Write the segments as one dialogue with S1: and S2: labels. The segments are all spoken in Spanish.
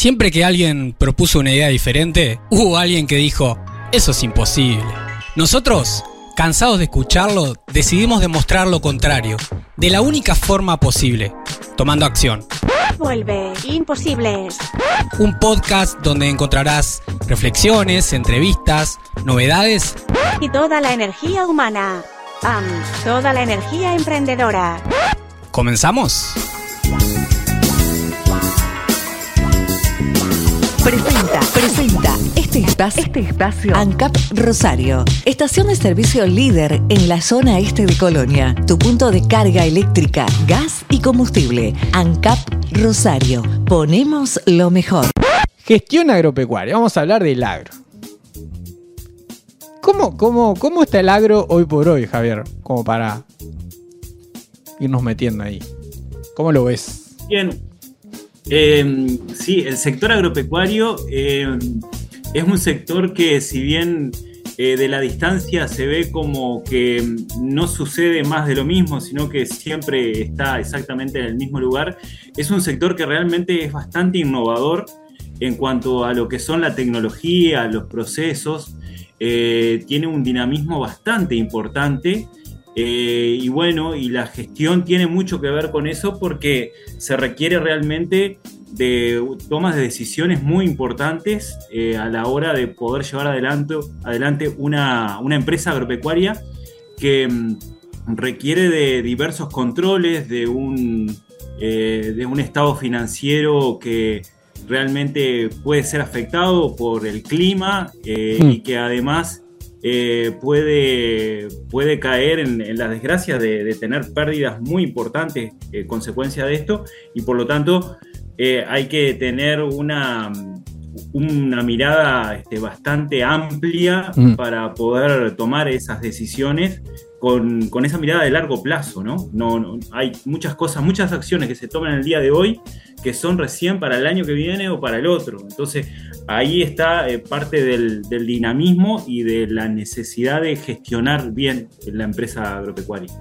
S1: Siempre que alguien propuso una idea diferente, hubo alguien que dijo, eso es imposible. Nosotros, cansados de escucharlo, decidimos demostrar lo contrario, de la única forma posible, tomando acción.
S2: Vuelve, imposibles.
S1: Un podcast donde encontrarás reflexiones, entrevistas, novedades
S2: Y toda la energía humana. Am, toda la energía emprendedora.
S1: ¿Comenzamos?
S3: Presenta, presenta este espacio, este espacio ANCAP Rosario, estación de servicio líder en la zona este de Colonia, tu punto de carga eléctrica, gas y combustible. ANCAP Rosario, ponemos lo mejor.
S4: Gestión agropecuaria. Vamos a hablar del agro. ¿Cómo, cómo, ¿Cómo está el agro hoy por hoy, Javier? Como para irnos metiendo ahí. ¿Cómo lo ves?
S5: Bien. Eh, sí, el sector agropecuario eh, es un sector que si bien eh, de la distancia se ve como que no sucede más de lo mismo, sino que siempre está exactamente en el mismo lugar, es un sector que realmente es bastante innovador en cuanto a lo que son la tecnología, los procesos, eh, tiene un dinamismo bastante importante. Eh, y bueno, y la gestión tiene mucho que ver con eso porque se requiere realmente de tomas de decisiones muy importantes eh, a la hora de poder llevar adelante, adelante una, una empresa agropecuaria que mm, requiere de diversos controles, de un, eh, de un estado financiero que realmente puede ser afectado por el clima
S4: Hmm.
S5: y que además eh, puede, puede caer en, en la desgracia de, de tener pérdidas muy importantes eh, consecuencia de esto y por lo tanto eh, hay que tener una, una mirada este, bastante amplia
S4: Mm.
S5: para poder tomar esas decisiones con, con esa mirada de largo plazo, ¿no? No, no- Hay muchas cosas, muchas acciones que se toman el día de hoy que son recién para el año que viene o para el otro. Entonces, ahí está eh, parte del, del dinamismo y de la necesidad de gestionar bien la empresa agropecuaria.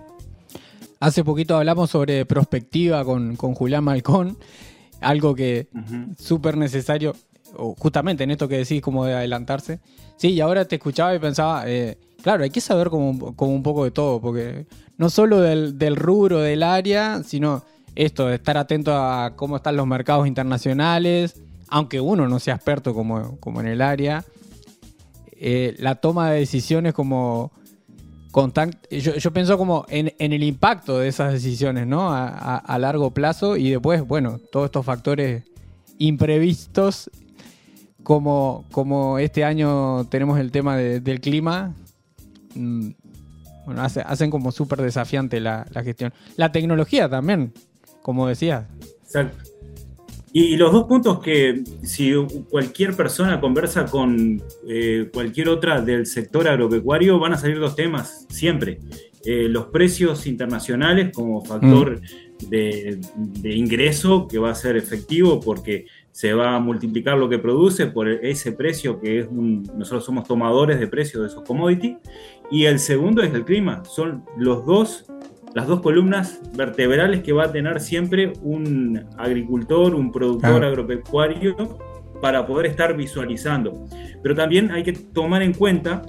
S4: Hace poquito hablamos sobre prospectiva con, con Julián Malcón, algo que
S5: Ujú.
S4: súper necesario, o justamente en esto que decís, como de adelantarse. Sí, y ahora te escuchaba y pensaba, eh, claro, hay que saber como, como un poco de todo, porque no solo del, del rubro, del área, sino esto, de estar atento a cómo están los mercados internacionales, aunque uno no sea experto como, como en el área. Eh, la toma de decisiones como... constan- yo, yo pienso como en, el impacto de esas decisiones, ¿no? A, largo plazo y después, bueno, todos estos factores imprevistos, como, como este año tenemos el tema de- del clima, bueno, hace- hacen como súper desafiante la, la gestión. La tecnología también, como decías.
S5: Exacto. Y los dos puntos que si cualquier persona conversa con eh, cualquier otra del sector agropecuario van a salir dos temas siempre. Eh, los precios internacionales como factor de, de ingreso que va a ser efectivo porque se va a multiplicar lo que produce por ese precio que es un, nosotros somos tomadores de precios de esos commodities. Y el segundo es el clima. Son los dos las dos columnas vertebrales que va a tener siempre un agricultor, un productor
S4: Claro.
S5: agropecuario para poder estar visualizando. Pero también hay que tomar en cuenta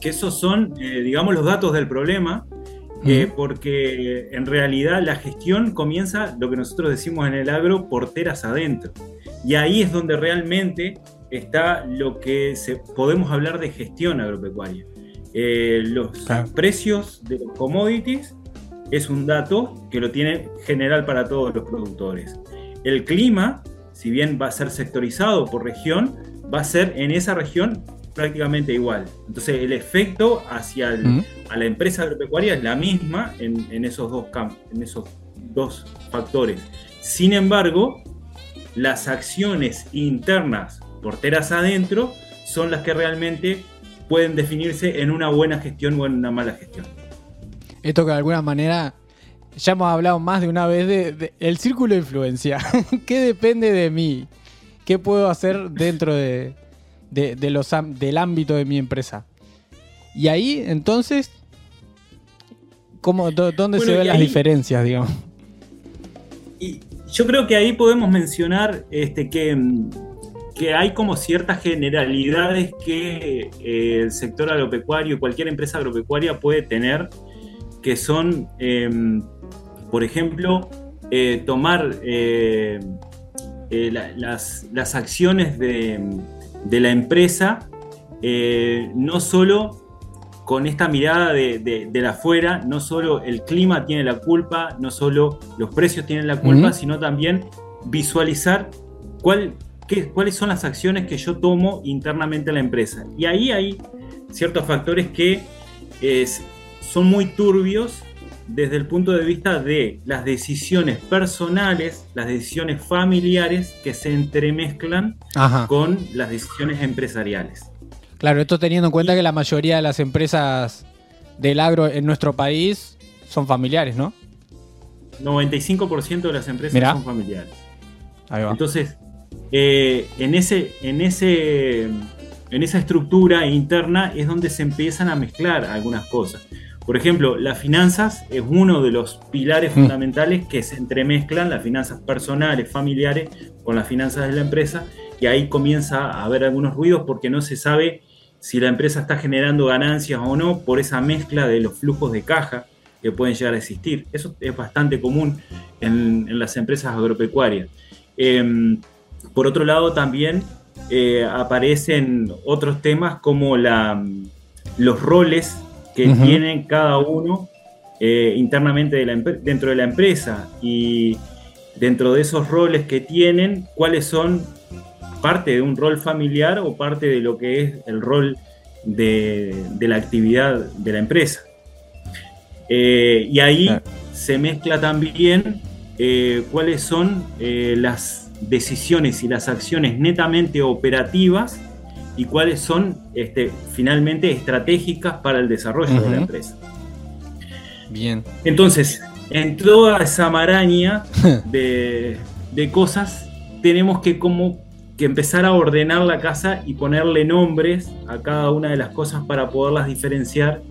S5: que esos son, eh, digamos, los datos del problema, eh, porque en realidad la gestión comienza, lo que nosotros decimos en el agro, porteras adentro. Y ahí es donde realmente está lo que se, podemos hablar de gestión agropecuaria. Eh, los precios de los commodities es un dato que lo tiene general para todos los productores. El clima, si bien va a ser sectorizado por región, va a ser en esa región prácticamente igual. Entonces el efecto hacia el- a la empresa agropecuaria es la misma en, en esos dos campos, en esos dos factores. Sin embargo, las acciones internas porteras adentro son las que realmente pueden definirse en una buena gestión o en una mala gestión.
S4: Esto que de alguna manera ya hemos hablado más de una vez de, de- el círculo de influencia. ¿Qué depende de mí? ¿Qué puedo hacer dentro de, de- de los, del ámbito de mi empresa? Y ahí, entonces, ¿cómo, dó- ¿dónde se ven las
S5: ahí-
S4: diferencias, digamos?
S5: Y, yo creo que ahí podemos mencionar este, que, que hay como ciertas generalidades que eh, el sector agropecuario, cualquier empresa agropecuaria puede tener, que son, em, por ejemplo, eh, tomar eh, las, las, acciones de, de la empresa, no solo con esta mirada de, la afuera, no solo el clima tiene la culpa, no solo los precios tienen la culpa, sino también visualizar cuál, qué, cuáles son las acciones que yo tomo internamente en la empresa. Y ahí hay ciertos factores que son muy turbios desde el punto de vista de las decisiones personales, las decisiones familiares que se entremezclan con las decisiones empresariales.
S4: Claro, esto teniendo en cuenta que la mayoría de las empresas del agro en nuestro país son familiares, ¿no?
S5: 95% de las empresas son familiares. Ahí va. Entonces, eh, en, ese, en, ese, en esa estructura interna es donde se empiezan a mezclar algunas cosas. Por ejemplo, las finanzas es uno de los pilares mm. fundamentales que se entremezclan, las finanzas personales, familiares, con las finanzas de la empresa, y ahí comienza a haber algunos ruidos porque no se sabe si la empresa está generando ganancias o no por esa mezcla de los flujos de caja que pueden llegar a existir. Eso es bastante común en, las empresas agropecuarias. Em, por otro lado, también eh, aparecen otros temas como la, los roles que tienen cada uno eh, internamente dentro de la empresa. Y dentro de esos roles que tienen, cuáles son parte de un rol familiar o parte de lo que es el rol de, la actividad de la empresa. Eh, y ahí se mezcla también eh, cuáles son las decisiones y las acciones netamente operativas y cuáles son este, finalmente estratégicas para el desarrollo de la empresa.
S4: Bien.
S5: Entonces, en toda esa maraña de, de cosas, tenemos que como que empezar a ordenar la casa y ponerle nombres a cada una de las cosas para poderlas diferenciar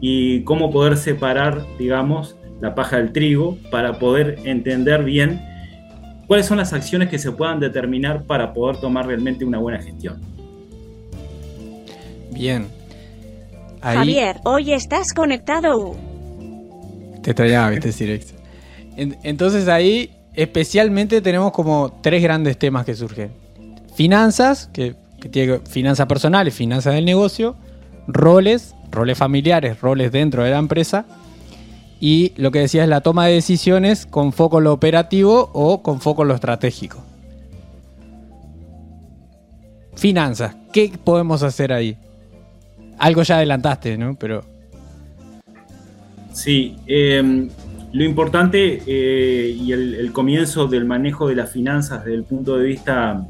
S5: y cómo poder separar, digamos, la paja del trigo para poder entender bien cuáles son las acciones que se puedan determinar para poder tomar realmente una buena gestión.
S4: Bien.
S2: Javier, hoy estás conectado.
S4: Te traía, viste, Entonces ahí especialmente tenemos como tres grandes temas que surgen finanzas, que, tiene finanzas personales, finanzas del negocio, roles, roles familiares, roles dentro de la empresa, y lo que decía es la toma de decisiones con foco en lo operativo o con foco en lo estratégico. Finanzas, ¿qué podemos hacer ahí? Algo ya adelantaste, ¿no? Pero.
S5: Sí, em, lo importante eh, y el, comienzo del manejo de las finanzas desde el punto de vista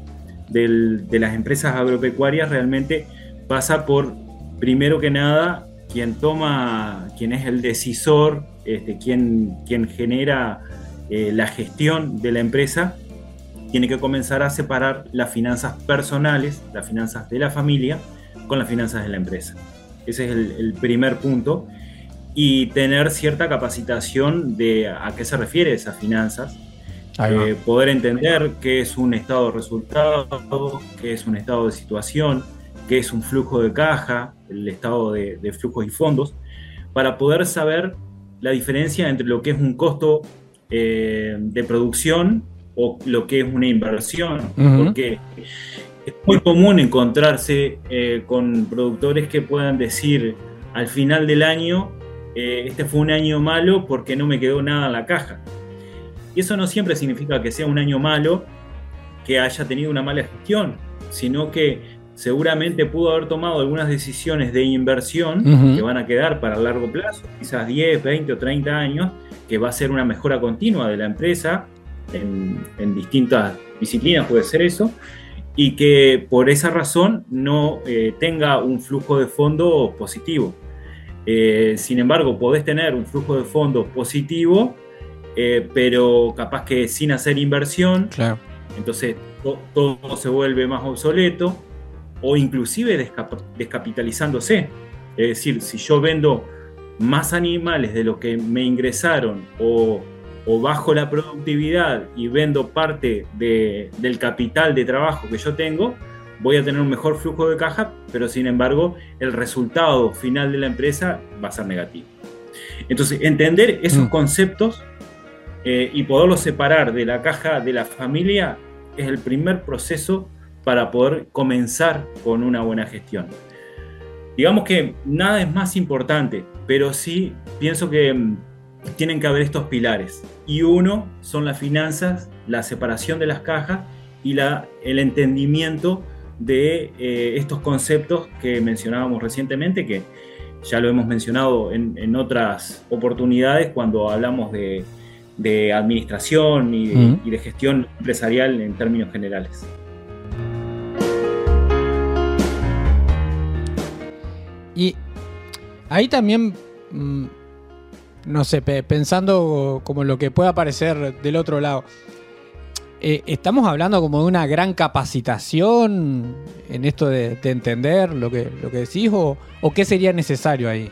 S5: de las empresas agropecuarias realmente pasa por, primero que nada, quien toma, quien es el decisor, este, quien, quien genera eh, la gestión de la empresa, tiene que comenzar a separar las finanzas personales, las finanzas de la familia, con las finanzas de la empresa. Ese es el, primer punto. Y tener cierta capacitación de a qué se refiere esas finanzas, eh, poder entender qué es un estado de resultado, qué es un estado de situación, qué es un flujo de caja, el estado de, flujos y fondos, para poder saber la diferencia entre lo que es un costo eh, de producción o lo que es una inversión, porque es muy común encontrarse eh, con productores que puedan decir al final del año, este fue un año malo porque no me quedó nada en la caja. Y eso no siempre significa que sea un año malo, que haya tenido una mala gestión, sino que seguramente pudo haber tomado algunas decisiones de inversión que van a quedar para largo plazo, quizás 10, 20 o 30 años, que va a ser una mejora continua de la empresa en, distintas disciplinas, puede ser eso, y que por esa razón no eh, tenga un flujo de fondo positivo. Eh, sin embargo, podés tener un flujo de fondo positivo eh, pero capaz que sin hacer inversión, entonces todo se vuelve más obsoleto o inclusive descapitalizándose. Es decir, si yo vendo más animales de lo que me ingresaron o o bajo la productividad y vendo parte del capital de trabajo que yo tengo, voy a tener un mejor flujo de caja, pero sin embargo el resultado final de la empresa va a ser negativo. Entonces, entender esos mm. conceptos eh, y poderlos separar de la caja de la familia es el primer proceso para poder comenzar con una buena gestión. Digamos que nada es más importante, pero sí pienso que mm, tienen que haber estos pilares. Y uno son las finanzas, la separación de las cajas y la, el entendimiento de eh, estos conceptos que mencionábamos recientemente, que ya lo hemos mencionado en, otras oportunidades cuando hablamos de, administración y de, gestión empresarial en términos generales.
S4: Y ahí también, mm, no sé, pensando como lo que pueda aparecer del otro lado, eh, ¿Estamos hablando como de una gran capacitación en esto de, entender lo que, lo que decís o, qué sería necesario ahí?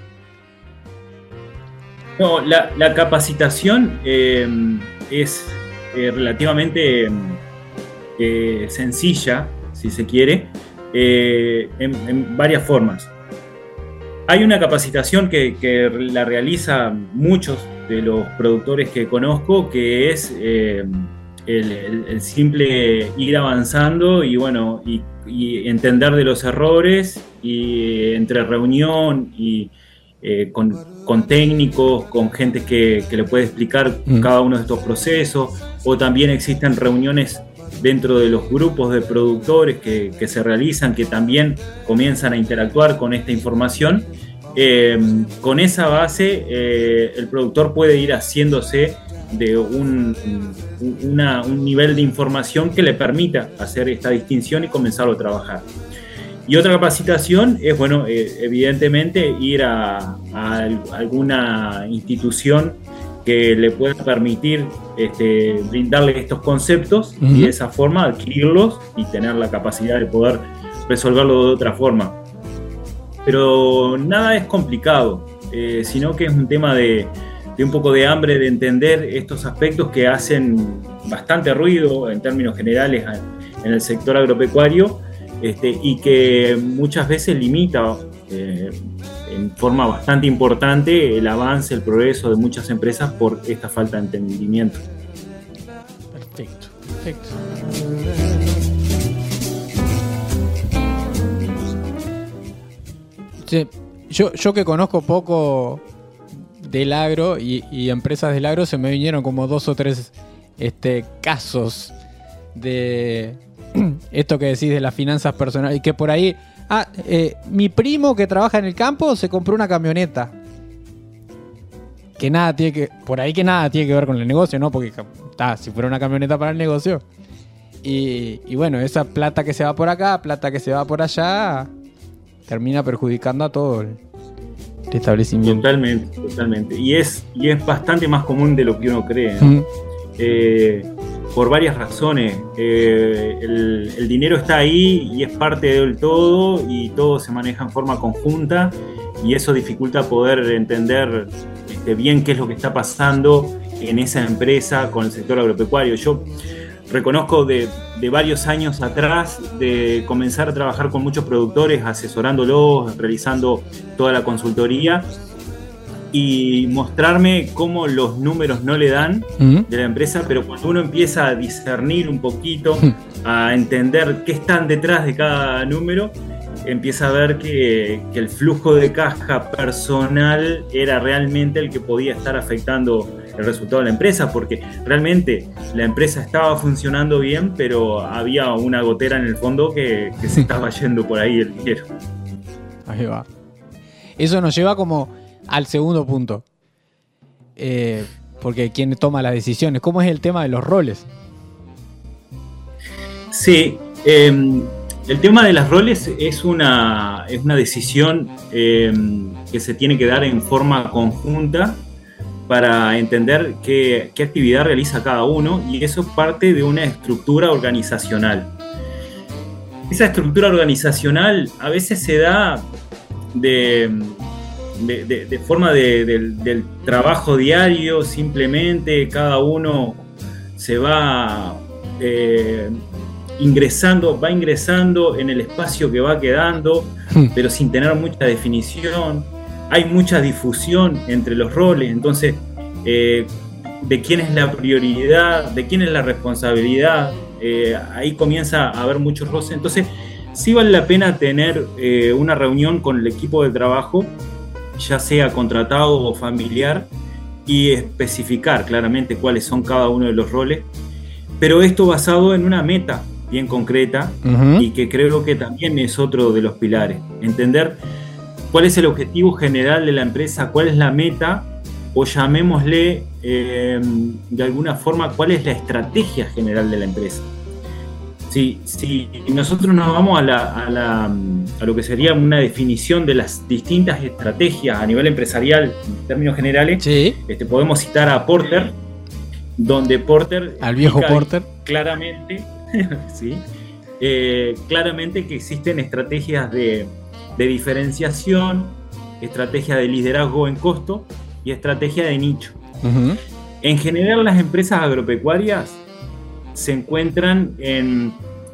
S5: No, la, capacitación eh, es eh, relativamente sencilla, si se quiere, en, varias formas. Hay una capacitación que, que, la realizan muchos de los productores que conozco, que es el, simple ir avanzando y bueno, y, entender de los errores y entre reunión y eh, con, técnicos, con gente que, le puede explicar mm. cada uno de estos procesos, o también existen reuniones dentro de los grupos de productores que, se realizan, que también comienzan a interactuar con esta información. Eh, con esa base, eh, el productor puede ir haciéndose de un, nivel de información que le permita hacer esta distinción y comenzarlo a trabajar. Y otra capacitación es, bueno, eh, evidentemente ir a, alguna institución que le pueda permitir este, brindarle estos conceptos y de esa forma adquirirlos y tener la capacidad de poder resolverlo de otra forma. Pero nada es complicado, eh, sino que es un tema de, de un poco de hambre de entender estos aspectos que hacen bastante ruido en términos generales en el sector agropecuario este, y que muchas veces limita eh, en forma bastante importante el avance, el progreso de muchas empresas por esta falta de entendimiento.
S4: Perfecto, perfecto. yo, yo que conozco poco del agro y, empresas del agro se me vinieron como dos o tres este, casos de esto que decís de las finanzas personales y que por ahí, ah, eh, mi primo que trabaja en el campo se compró una camioneta. Que nada tiene que, por ahí que nada tiene que ver con el negocio, ¿no? Porque está, si fuera una camioneta para el negocio. Y, y bueno, esa plata que se va por acá, plata que se va por allá, termina perjudicando a todo establecimiento.
S5: Totalmente, totalmente. Y es, y es bastante más común de lo que uno cree. Eh, por varias razones. Eh, el, dinero está ahí y es parte del todo y todo se maneja en forma conjunta y eso dificulta poder entender este, bien qué es lo que está pasando en esa empresa con el sector agropecuario. Yo reconozco de, varios años atrás de comenzar a trabajar con muchos productores, asesorándolos, realizando toda la consultoría y mostrarme cómo los números no le dan de la empresa, pero cuando uno empieza a discernir un poquito, a entender qué están detrás de cada número, empieza a ver que, que el flujo de caja personal era realmente el que podía estar afectando el resultado de la empresa, porque realmente la empresa estaba funcionando bien, pero había una gotera en el fondo que, se estaba yendo por ahí el dinero.
S4: Ahí va. Eso nos lleva como al segundo punto. Eh, porque quién toma las decisiones, ¿cómo es el tema de los roles?
S5: Sí, em, el tema de los roles es una, es una decisión em, que se tiene que dar en forma conjunta para entender qué, actividad realiza cada uno y eso es parte de una estructura organizacional. Esa estructura organizacional a veces se da de, de, forma del, trabajo diario, simplemente cada uno se va eh, ingresando, va ingresando en el espacio que va quedando, hmm. pero sin tener mucha definición. Hay mucha difusión entre los roles, entonces, eh, de quién es la prioridad, de quién es la responsabilidad, eh, ahí comienza a haber muchos roces. Entonces, sí vale la pena tener una reunión con el equipo de trabajo, ya sea contratado o familiar, y especificar claramente cuáles son cada uno de los roles, pero esto basado en una meta bien concreta y que creo que también es otro de los pilares, entender cuál es el objetivo general de la empresa, cuál es la meta o llamémosle eh, de alguna forma cuál es la estrategia general de la empresa. Si, si nosotros nos vamos a, la, a, lo que sería una definición de las distintas estrategias a nivel empresarial, en términos generales, este, podemos citar a Porter, donde Porter...
S4: Al viejo Porter.
S5: Claramente, ¿sí? Eh, claramente que existen estrategias de, de diferenciación, estrategia de liderazgo en costo y estrategia de nicho. En general las empresas agropecuarias se encuentran en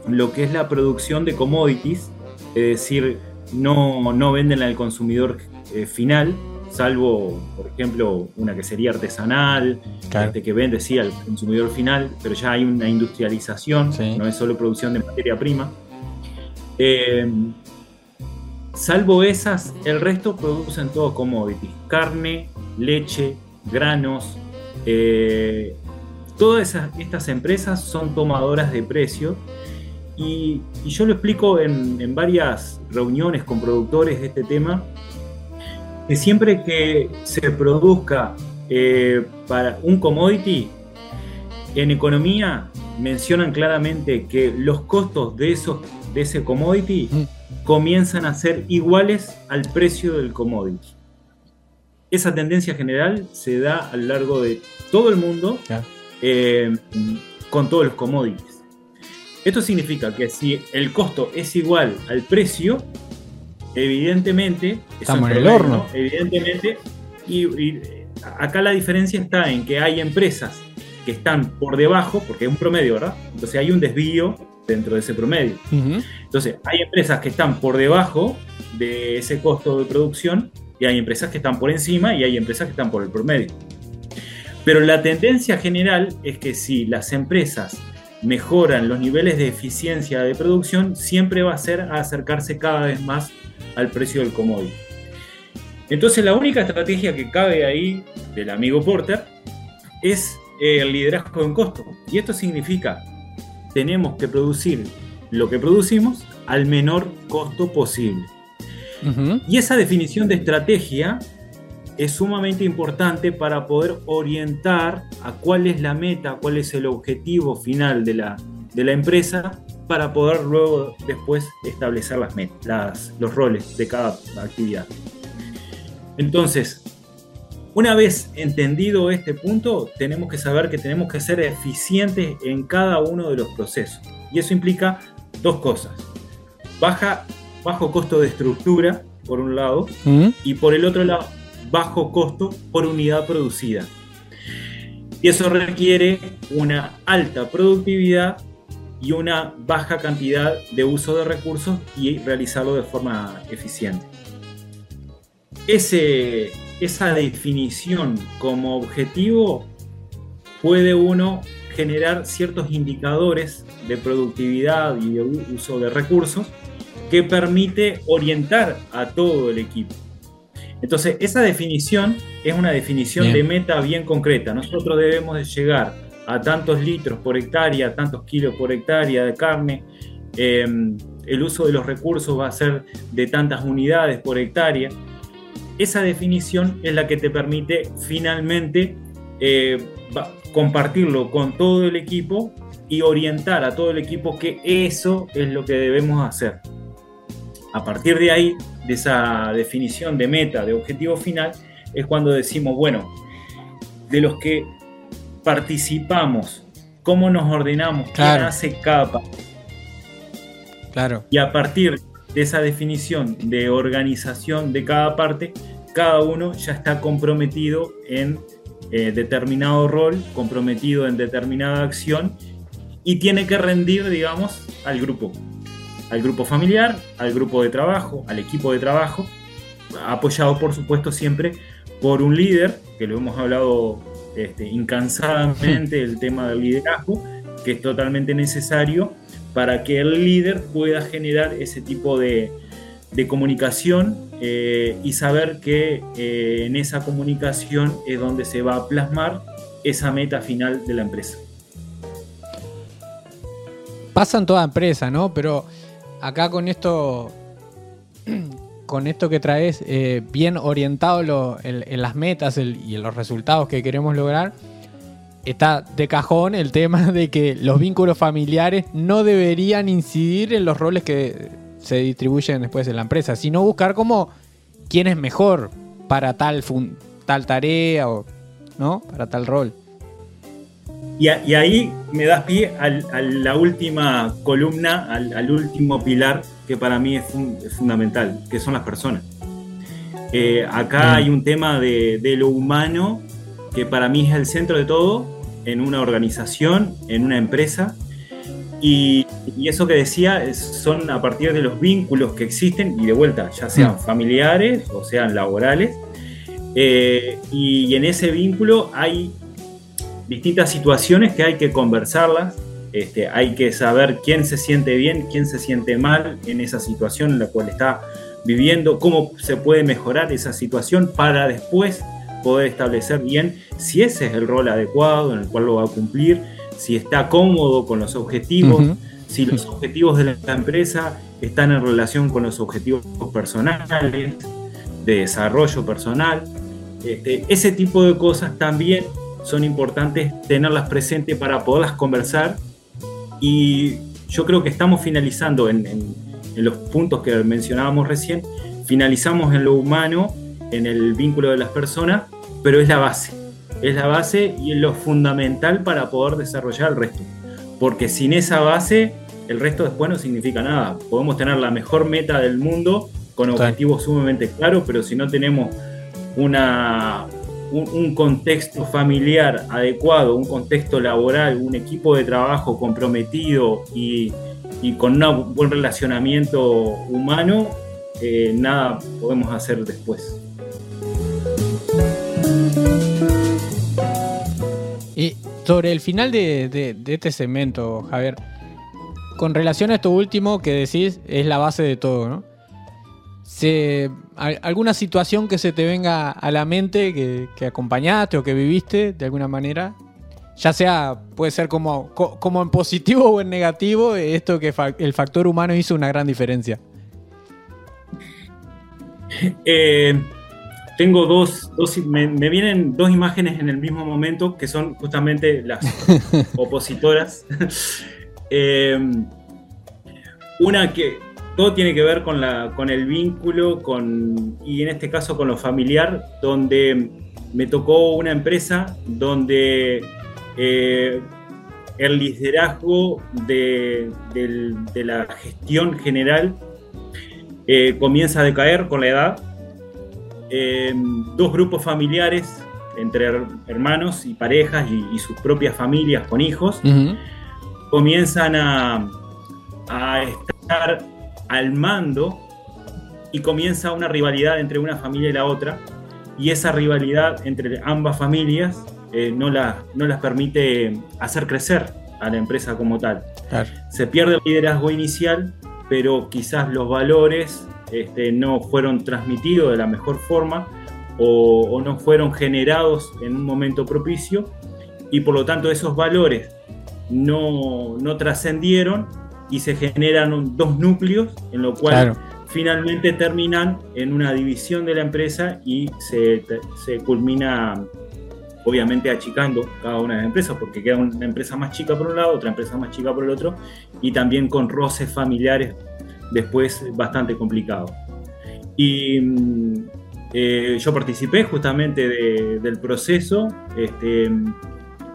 S5: lo que es la producción de commodities, es decir, no, no venden al consumidor eh, final, salvo, por ejemplo, una que sería artesanal, este, que vende sí al consumidor final, pero ya hay una industrialización, no es solo producción de materia prima. Eh, Salvo esas, el resto producen todo commodities. Carne, leche, granos. Eh, todas estas empresas son tomadoras de precio. Y, yo lo explico en, varias reuniones con productores de este tema. Que siempre que se produzca eh, para un commodity, en economía mencionan claramente que los costos de, esos, de ese commodity comienzan a ser iguales al precio del commodity. Esa tendencia general se da a lo largo de todo el mundo eh, con todos los commodities. Esto significa que si el costo es igual al precio, evidentemente,
S4: estamos en el horno.
S5: Evidentemente, y, acá la diferencia está en que hay empresas que están por debajo, porque es un promedio, ¿verdad? Entonces hay un desvío dentro de ese promedio. Entonces, hay empresas que están por debajo de ese costo de producción y hay empresas que están por encima y hay empresas que están por el promedio. Pero la tendencia general es que si las empresas mejoran los niveles de eficiencia de producción, siempre va a ser acercarse cada vez más al precio del commodity. Entonces la única estrategia que cabe ahí del amigo Porter es el liderazgo en costo. Y esto significa tenemos que producir lo que producimos al menor costo posible. Y esa definición de estrategia es sumamente importante para poder orientar a cuál es la meta, cuál es el objetivo final de la, de la empresa para poder luego después establecer las metas, los roles de cada actividad. Entonces, una vez entendido este punto, tenemos que saber que tenemos que ser eficientes en cada uno de los procesos. Y eso implica dos cosas. Baja, bajo costo de estructura, por un lado, mm. y por el otro lado, bajo costo por unidad producida. Y eso requiere una alta productividad y una baja cantidad de uso de recursos y realizarlo de forma eficiente. Esa definición como objetivo puede uno generar ciertos indicadores de productividad y de uso de recursos que permite orientar a todo el equipo. Entonces, esa definición es una definición de meta bien concreta. Nosotros debemos de llegar a tantos litros por hectárea, tantos kilos por hectárea de carne. Em, el uso de los recursos va a ser de tantas unidades por hectárea esa definición es la que te permite finalmente eh, compartirlo con todo el equipo y orientar a todo el equipo que eso es lo que debemos hacer. A partir de ahí, de esa definición de meta, de objetivo final, es cuando decimos, bueno, de los que participamos, cómo nos ordenamos, qué hace cada parte.
S4: Claro.
S5: Y a partir de esa definición de organización de cada parte, cada uno ya está comprometido en eh, determinado rol, comprometido en determinada acción y tiene que rendir, digamos, al grupo, al grupo familiar, al grupo de trabajo, al equipo de trabajo, apoyado por supuesto siempre por un líder, que lo hemos hablado este, incansadamente, el tema del liderazgo, que es totalmente necesario para que el líder pueda generar ese tipo de, comunicación eh, y saber que eh, en esa comunicación es donde se va a plasmar esa meta final de la empresa.
S4: Pasa en toda empresa, ¿no? Pero acá con esto, con esto que traes, eh, bien orientado en, las metas y en los resultados que queremos lograr, está de cajón el tema de que los vínculos familiares no deberían incidir en los roles que se distribuyen después en la empresa, sino buscar como quién es mejor para tal, tal tarea o ¿no? para tal rol.
S5: Y, ahí me das pie a la última columna, al, último pilar que para mí es, fundamental, que son las personas. Eh, acá mm. hay un tema de, de lo humano que para mí es el centro de todo en una organización, en una empresa. Y, eso que decía son a partir de los vínculos que existen y de vuelta, ya sean mm. familiares o sean laborales. Eh, y, en ese vínculo hay distintas situaciones que hay que conversarlas. Este, hay que saber quién se siente bien, quién se siente mal en esa situación en la cual está viviendo, cómo se puede mejorar esa situación para después poder establecer bien si ese es el rol adecuado en el cual lo va a cumplir, si está cómodo con los objetivos, si los objetivos de la empresa están en relación con los objetivos personales, de desarrollo personal. Este, ese tipo de cosas también son importantes tenerlas presentes para poderlas conversar y yo creo que estamos finalizando en, en los puntos que mencionábamos recién, finalizamos en lo humano, en el vínculo de las personas pero es la base. Es la base y es lo fundamental para poder desarrollar el resto. Porque sin esa base, el resto después no significa nada. Podemos tener la mejor meta del mundo con objetivos sumamente claros, pero si no tenemos una, un, contexto familiar adecuado, un contexto laboral, un equipo de trabajo comprometido y, con un buen relacionamiento humano, eh, nada podemos hacer después.
S4: Y sobre el final de, este segmento, Javier, con relación a esto último que decís, es la base de todo, ¿no? Se, ¿Alguna situación que se te venga a la mente que, acompañaste o que viviste de alguna manera? Ya sea, puede ser como, como en positivo o en negativo, esto que el factor humano hizo una gran diferencia.
S5: Eh, tengo dos, me, vienen dos imágenes en el mismo momento que son justamente las opositoras. Eh, una que todo tiene que ver con, la, con el vínculo con, y en este caso con lo familiar, donde me tocó una empresa donde eh, el liderazgo de, la gestión general eh, comienza a decaer con la edad. Dos grupos familiares entre hermanos y parejas y, sus propias familias con hijos comienzan a, estar al mando y comienza una rivalidad entre una familia y la otra y esa rivalidad entre ambas familias eh, no, no las permite hacer crecer a la empresa como tal. Se pierde el liderazgo inicial, pero quizás los valores este, no fueron transmitidos de la mejor forma o, no fueron generados en un momento propicio y por lo tanto esos valores no, trascendieron y se generan dos núcleos en lo cual finalmente terminan en una división de la empresa y se, se culmina obviamente achicando cada una de las empresas, porque queda una empresa más chica por un lado, otra empresa más chica por el otro, y también con roces familiares después bastante complicado. Y mm, eh, yo participé justamente del proceso, este,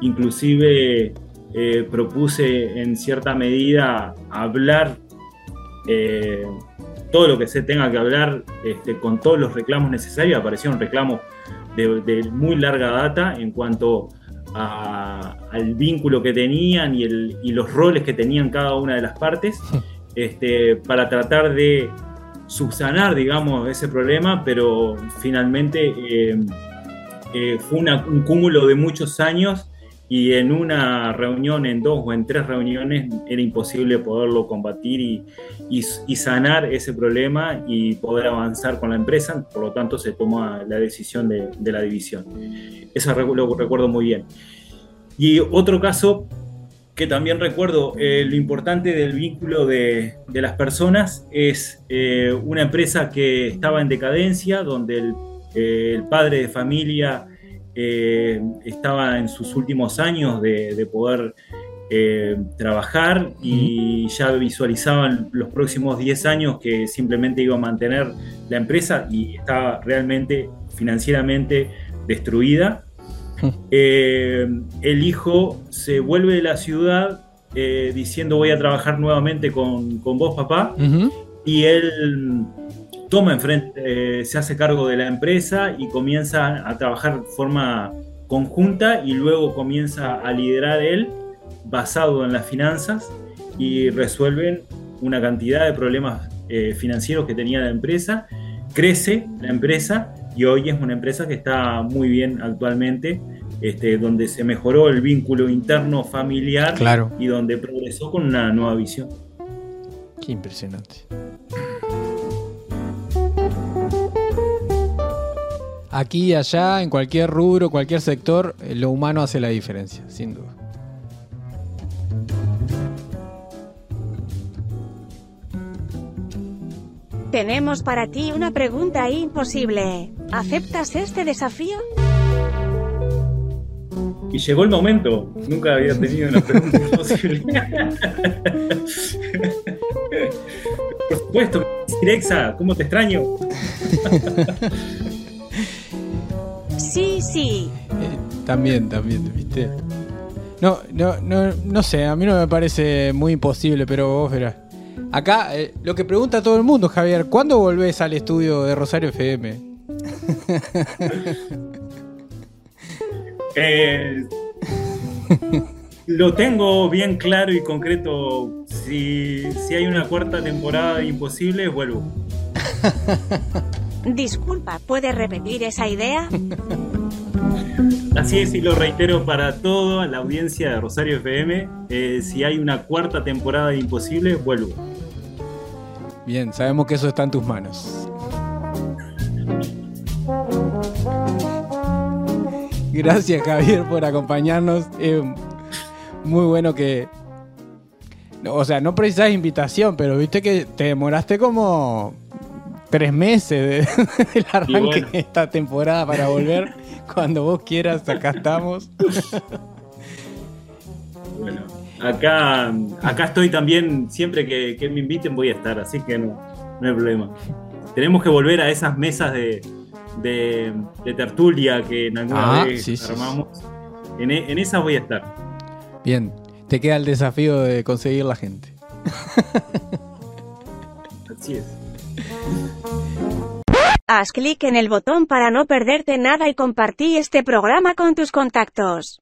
S5: inclusive eh, propuse en cierta medida hablar eh, todo lo que se tenga que hablar, este, con todos los reclamos necesarios. Aparecieron reclamos de, de muy larga data en cuanto a, al vínculo que tenían y, el, y, los roles que tenían cada una de las partes, este, para tratar de subsanar, digamos, ese problema, pero finalmente eh, eh, fue una, un cúmulo de muchos años y en una reunión, en dos o en tres reuniones, era imposible poderlo combatir y, sanar ese problema y poder avanzar con la empresa, por lo tanto se tomó la decisión de, de la división. Eso lo recuerdo muy bien. Y otro caso que también recuerdo, eh, lo importante del vínculo de, de las personas es eh, una empresa que estaba en decadencia, donde el, eh, el padre de familia eh, estaba en sus últimos años de, de poder eh, trabajar y ya visualizaban los próximos 10 años que simplemente iba a mantener la empresa y estaba realmente financieramente destruida. Eh, el hijo se vuelve de la ciudad diciendo voy a trabajar nuevamente con, con vos papá uh -huh. y él toma enfrente, eh, se hace cargo de la empresa y comienza a trabajar de forma conjunta y luego comienza a liderar él basado en las finanzas y resuelven una cantidad de problemas eh, financieros que tenía la empresa, crece la empresa y hoy es una empresa que está muy bien actualmente, este, donde se mejoró el vínculo interno familiar
S4: claro.
S5: y donde progresó con una nueva visión.
S4: Qué impresionante. Aquí y allá, en cualquier rubro, cualquier sector, eh, lo humano hace la diferencia, sin duda.
S2: Tenemos para ti una pregunta imposible. ¿Aceptas este desafío?
S5: Y llegó el momento. Nunca había tenido una pregunta imposible. Por supuesto, Sirexa, ¿cómo te extraño?
S2: sí, sí.
S4: Eh, también, también, ¿viste? No, no, no, no sé, a mí no me parece muy imposible, pero vos verás. Acá, eh, lo que pregunta todo el mundo, Javier, ¿cuándo volvés al estudio de Rosario FM?
S5: eh, lo tengo bien claro y concreto. Si, si hay una cuarta temporada de Imposible, vuelvo.
S2: Disculpa, ¿puedes repetir esa idea?
S5: Así es, y lo reitero para toda la audiencia de Rosario FM. Eh, si hay una cuarta temporada de Imposible, vuelvo.
S4: Bien, sabemos que eso está en tus manos. Gracias Javier por acompañarnos. Es muy bueno que... O sea, no precisas invitación, pero viste que te demoraste como tres meses de, del arranque bueno. de esta temporada para volver. Cuando vos quieras, acá estamos.
S5: Bueno, acá, acá estoy también, siempre que, que, me inviten voy a estar, así que no, no hay problema. Tenemos que volver a esas mesas de, de, de tertulia que en alguna ah, vez sí, armamos. Sí. En, en esas voy a estar.
S4: Bien, te queda el desafío de conseguir la gente.
S5: Así es.
S2: Haz clic en el botón para no perderte nada y compartí este programa con tus contactos.